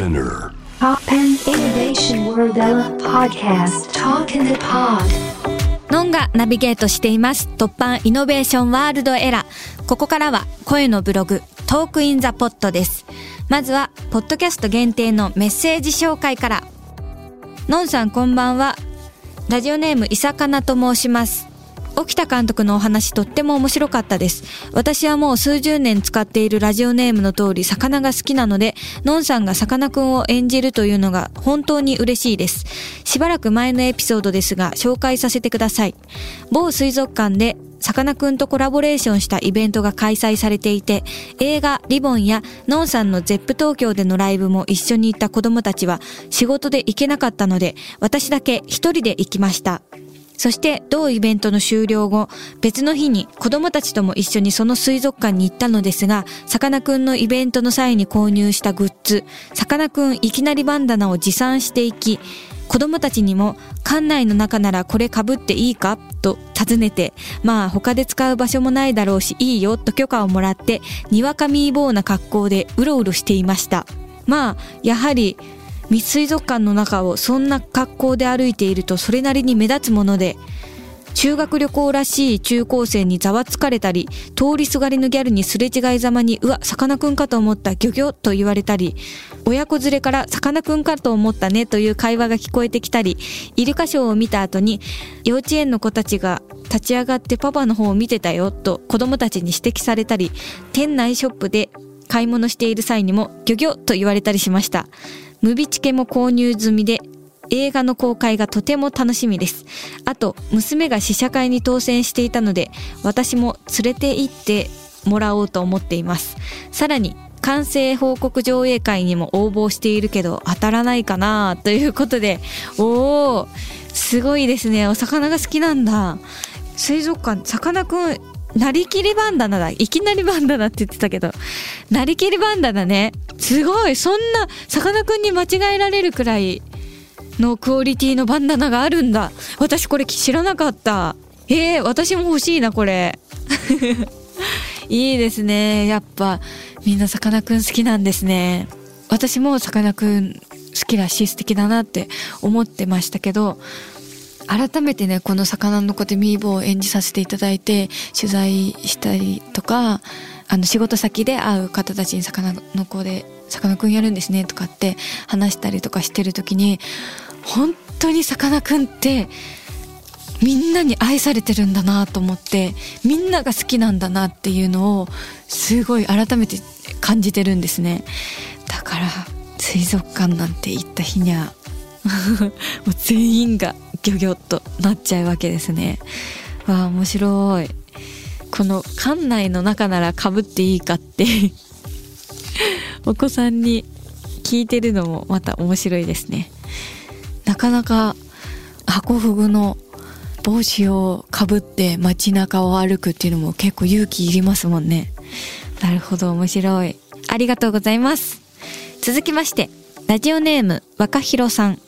SPINEAR TOPPAN Innovation World Podcast Talk in the Pod ノンがナビゲートしています。 TOPPAN Innovation World ERA。ここからは声のブログ、 Talk in the Pod です。まずは、ポッドキャスト限定のメッセージ紹介から。ノンさんこんばんは。ラジオネームいさかなと申します。沖田監督のお話とっても面白かったです。私はもう数十年使っているラジオネームの通り魚が好きなので、ノンさんがさかなクンを演じるというのが本当に嬉しいです。しばらく前のエピソードですが紹介させてください。某水族館でさかなクンとコラボレーションしたイベントが開催されていて、映画リボンやノンさんのゼップ東京でのライブも一緒に行った子供たちは仕事で行けなかったので、私だけ一人で行きました。そして同イベントの終了後、別の日に子供たちとも一緒にその水族館に行ったのですが、さかなクンのイベントの際に購入したグッズ、さかなクンいきなりバンダナを持参していき、子供たちにも館内の中ならこれ被っていいか？と尋ねて、まあ他で使う場所もないだろうしいいよ？と許可をもらって、にわかみーぼうな格好でうろうろしていました。まあ、やはり密水族館の中をそんな格好で歩いているとそれなりに目立つもので、修学旅行らしい中高生にざわつかれたり、通りすがりのギャルにすれ違いざまに、うわ、さかなクンかと思った、ギョギョと言われたり、親子連れからさかなクンかと思ったねという会話が聞こえてきたり、イルカショーを見た後に、幼稚園の子たちが立ち上がってパパの方を見てたよと子供たちに指摘されたり、店内ショップで買い物している際にも、ギョギョと言われたりしました。ムビチケも購入済みで、映画の公開がとても楽しみです。あと、娘が試写会に当選していたので、私も連れて行ってもらおうと思っています。さらに、完成報告上映会にも応募しているけど当たらないかなということで、おー、すごいですね。お魚が好きなんだ。水族館、さかなクン、なりきりバンダナだ。いきなりバンダナって言ってたけど。なりきりバンダナね。すごい。そんな、さかなクンに間違えられるくらいのクオリティのバンダナがあるんだ。私これ知らなかった。えー、私も欲しいな、これ。いいですね。やっぱ、みんなさかなクン好きなんですね。私もさかなクン好きだし素敵だなって思ってましたけど、改めてねこの魚の子でミーボーを演じさせていただいて取材したりとかあの仕事先で会う方たちに魚の子で「さかなクンやるんですね」とかって話したりとかしてる時に本当にさかなクンってみんなに愛されてるんだなと思ってみんなが好きなんだなっていうのをすごい改めて感じてるんですね。だから水族館なんて行った日には もう全員がギョギョッとなっちゃうわけですね。わあ面白い。この館内の中ならかぶっていいかって お子さんに聞いてるのもまた面白いですね。なかなか箱フグの帽子をかぶって街中を歩くっていうのも結構勇気いりますもんね。なるほど面白い。ありがとうございます。続きまして、ラジオネーム若弘さん。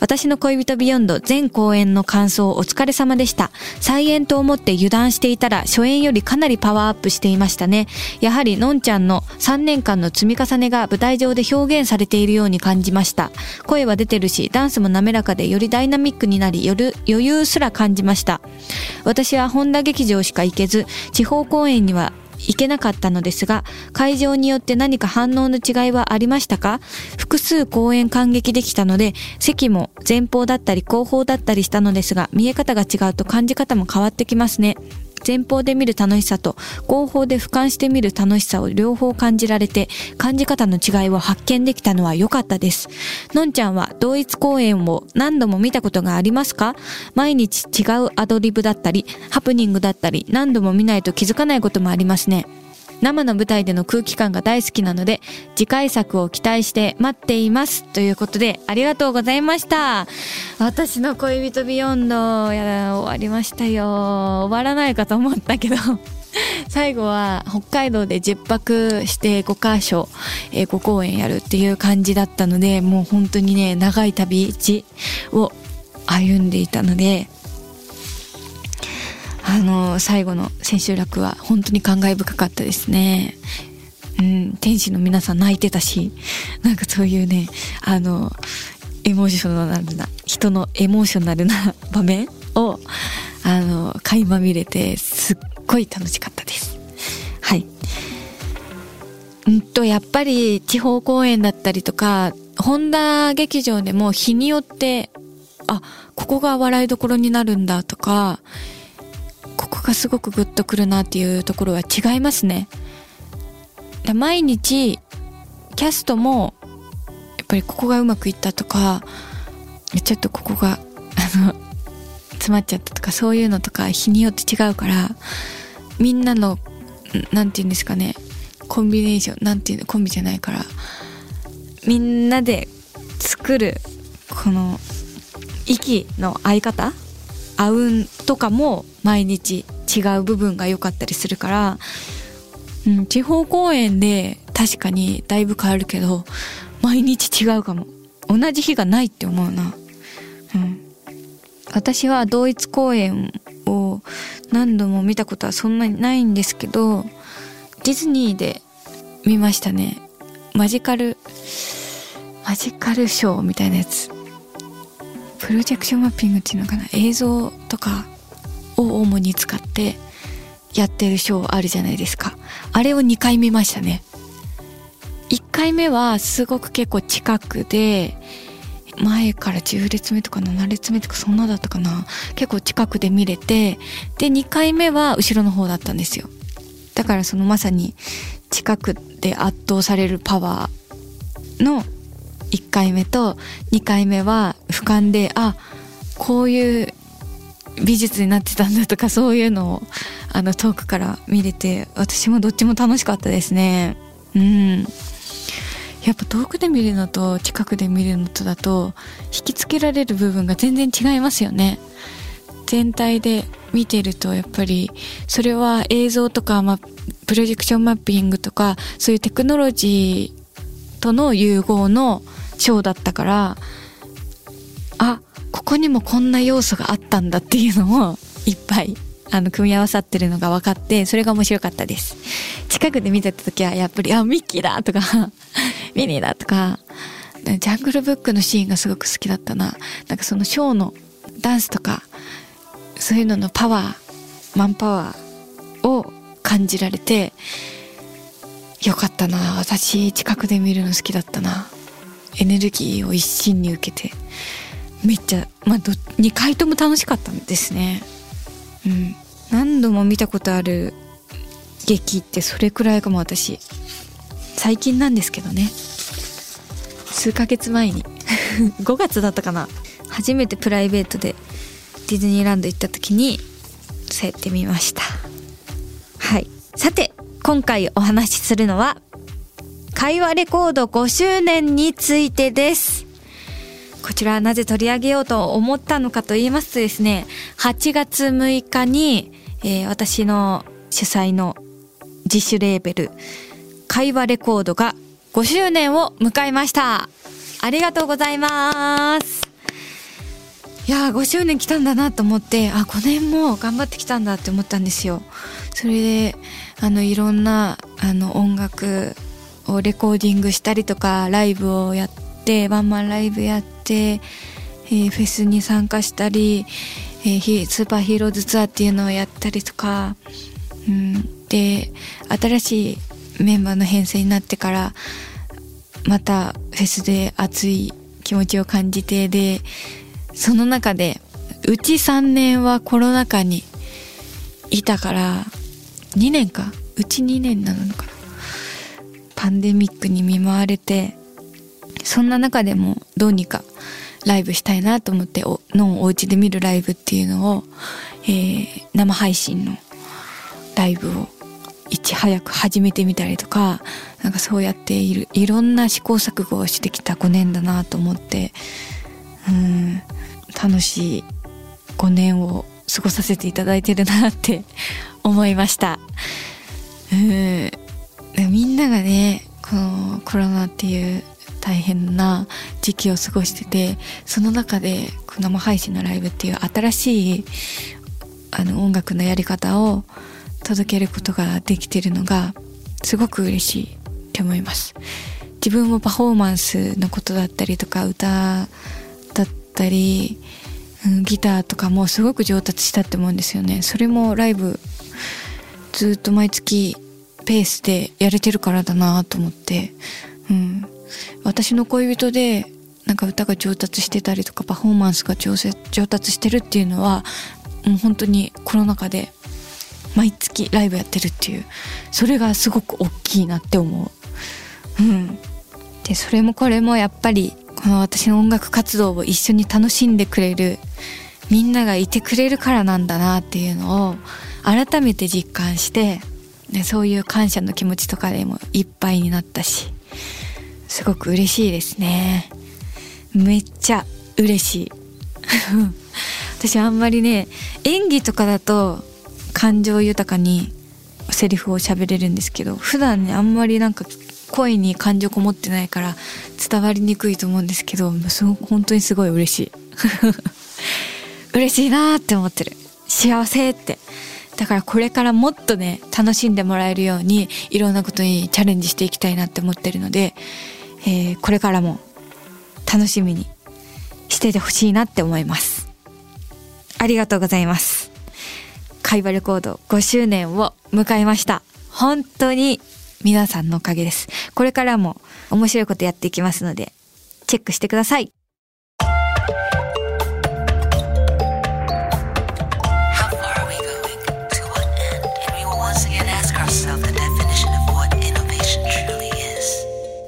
私の恋人ビヨンド全公演の感想お疲れ様でした。再演と思って油断していたら初演よりかなりパワーアップしていましたね。やはりのんちゃんの3年間の積み重ねが舞台上で表現されているように感じました。声は出てるし、ダンスも滑らかでよりダイナミックになり、よる余裕すら感じました。私は本田劇場しか行けず、地方公演には行けなかったのですが、会場によって何か反応の違いはありましたか？複数公演感激できたので、席も前方だったり後方だったりしたのですが、見え方が違うと感じ方も変わってきますね。前方で見る楽しさと後方で俯瞰して見る楽しさを両方感じられて感じ方の違いを発見できたのは良かったです。のんちゃんは同一公演を何度も見たことがありますか？毎日違うアドリブだったりハプニングだったり何度も見ないと気づかないこともありますね。生の舞台での空気感が大好きなので次回作を期待して待っていますということでありがとうございました。私の恋人ビヨンドや終わりましたよ。終わらないかと思ったけど。最後は北海道で10泊して5箇所、え5公演やるっていう感じだったのでもう本当にね長い旅路を歩んでいたのであの最後の千秋楽は本当に感慨深かったですねうん、天使の皆さん泣いてたし、なんかそういうね、あの、エモーショナルな、人のエモーショナルな場面を、あの、垣間見れて、すっごい楽しかったです。はい。うんと、やっぱり地方公演だったりとか、本田劇場でも日によって、あ、ここが笑いどころになるんだとか、がすごくグッとくるなっていうところは違いますね。だ毎日、キャストも、やっぱりここがうまくいったとか、ちょっとここが、あの、詰まっちゃったとか、そういうのとか日によって違うから、みんなの、んなんて言うんですかね、コンビネーション、なんていうの、コンビじゃないから、みんなで作る、この、息の合い方合うんとかも毎日違う部分が良かったりするから、うん、地方公演で確かにだいぶ変わるけど、毎日違うかも。同じ日がないって思うな。うん。私は同一公演を何度も見たことはそんなにないんですけど、ディズニーで見ましたね。マジカル、マジカルショーみたいなやつ。プロジェクションマッピングっていうのかな？映像とかを主に使ってやってるショーあるじゃないですか。あれを2回見ましたね。1回目はすごく結構近くで、前から10列目とか7列目とかそんなだったかな。結構近くで見れて、で、2回目は後ろの方だったんですよ。だからそのまさに近くで圧倒されるパワーの1回目と2回目は俯瞰であこういう美術になってたんだとかそういうのをあの遠くから見れて私もどっちも楽しかったですね。うん。やっぱ遠くで見るのと近くで見るのとだと引きつけられる部分が全然違いますよね。全体で見てるとやっぱりそれは映像とか、まあ、プロジェクションマッピングとかそういうテクノロジーとの融合のショーだったからあここにもこんな要素があったんだっていうのをいっぱいあの組み合わさってるのが分かってそれが面白かったです。近くで見てた時はやっぱりあミッキーだとか ミニーだとかジャングルブックのシーンがすごく好きだったな。なんかそのショーのダンスとかそういうののパワーマンパワーを感じられてよかったな。私近くで見るの好きだったな。エネルギーを一身に受けて。めっちゃ、まあ、ど2回とも楽しかったんですね。うん。何度も見たことある劇ってそれくらいかも私。最近なんですけどね。数ヶ月前に。5月だったかな。初めてプライベートでディズニーランド行った時にそうやってみました。はい。さて今回お話しするのは会話レコード5周年についてです。こちらはなぜ取り上げようと思ったのかと言いますとですね8月6日に、えー私の主催の自主レーベル会話レコードが5周年を迎えました。ありがとうございます。いやー5周年来たんだなと思ってあ5年も頑張ってきたんだって思ったんですよ。それであのいろんなあの音楽をレコーディングしたりとかライブをやってワンマンライブやって、えーフェスに参加したり、えースーパーヒーローズツアーっていうのをやったりとか、うん、で新しいメンバーの編成になってからまたフェスで熱い気持ちを感じてでその中でうち3年はコロナ禍にいたから2年か。うち2年なのかな。パンデミックに見舞われてそんな中でもどうにかライブしたいなと思っておのお家で見るライブっていうのを、えー生配信のライブをいち早く始めてみたりとかなんかそうやっているいろんな試行錯誤をしてきた5年だなと思ってうん楽しい5年を過ごさせていただいてるなって 思いました。うんみんながねこのコロナっていう大変な時期を過ごしててその中で生配信のライブっていう新しいあの音楽のやり方を届けることができてるのがすごく嬉しいって思います。自分もパフォーマンスのことだったりとか歌だったり、うん、ギターとかもすごく上達したって思うんですよね。それもライブずっと毎月ペースでやれてるからだなと思って、うん、私の恋人でなんか歌が上達してたりとかパフォーマンスが上達してるっていうのはもう本当にコロナ禍で毎月ライブやってるっていうそれがすごく大きいなって思う。うん、でそれもこれもやっぱりこの私の音楽活動を一緒に楽しんでくれるみんながいてくれるからなんだなっていうのを改めて実感して、ね、そういう感謝の気持ちとかでもいっぱいになったしすごく嬉しいですね。めっちゃ嬉しい。私あんまりね演技とかだと感情豊かにセリフを喋れるんですけど普段ねあんまりなんか声に感情こもってないから伝わりにくいと思うんですけどすご本当にすごい嬉しい。嬉しいなーって思ってる。幸せって。だからこれからもっとね楽しんでもらえるようにいろんなことにチャレンジしていきたいなって思ってるので、えー、これからも楽しみにしててほしいなって思いますありがとうございます会話レコード5周年を迎えました本当に皆さんのおかげです。これからも面白いことやっていきますので、チェックしてください。